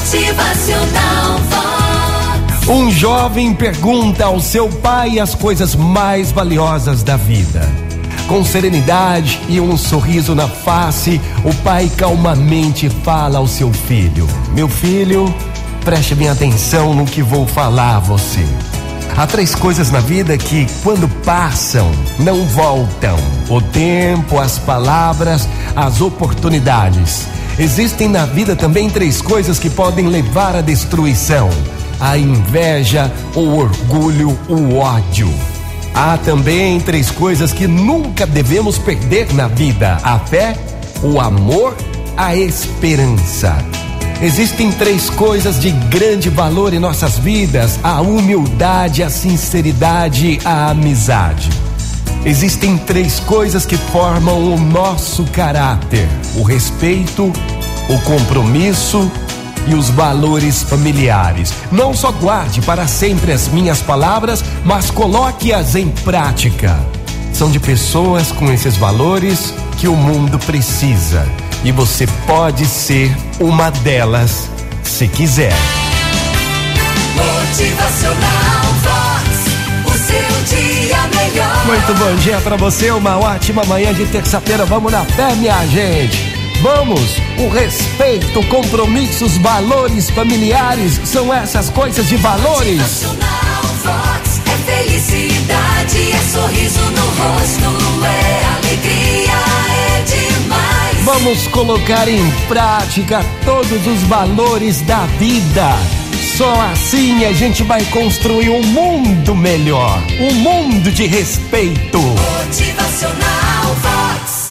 Motivacional. Um jovem pergunta ao seu pai as coisas mais valiosas da vida. Com serenidade e um sorriso na face, o pai calmamente fala ao seu filho: Meu filho, preste bem atenção no que vou falar a você. Há três coisas na vida que, quando passam, não voltam: o tempo, as palavras, as oportunidades. Existem na vida também três coisas que podem levar à destruição: a inveja, o orgulho, o ódio. Há também três coisas que nunca devemos perder na vida: a fé, o amor, a esperança. Existem três coisas de grande valor em nossas vidas: a humildade, a sinceridade, a amizade. Existem três coisas que formam o nosso caráter: o respeito, o compromisso e os valores familiares. Não só guarde para sempre as minhas palavras, mas coloque-as em prática. São de pessoas com esses valores que o mundo precisa. E você pode ser uma delas, se quiser. Motivacional Vox. O seu dia melhor. Muito bom dia para você, uma ótima manhã de terça-feira. Vamos na fé, minha gente. Vamos, o respeito, compromissos, valores familiares são essas coisas de valores. Vox. É felicidade, é sorriso no rosto, é alegria, é demais. Vamos colocar em prática todos os valores da vida. Só assim a gente vai construir um mundo melhor, um mundo de respeito. Motivacional.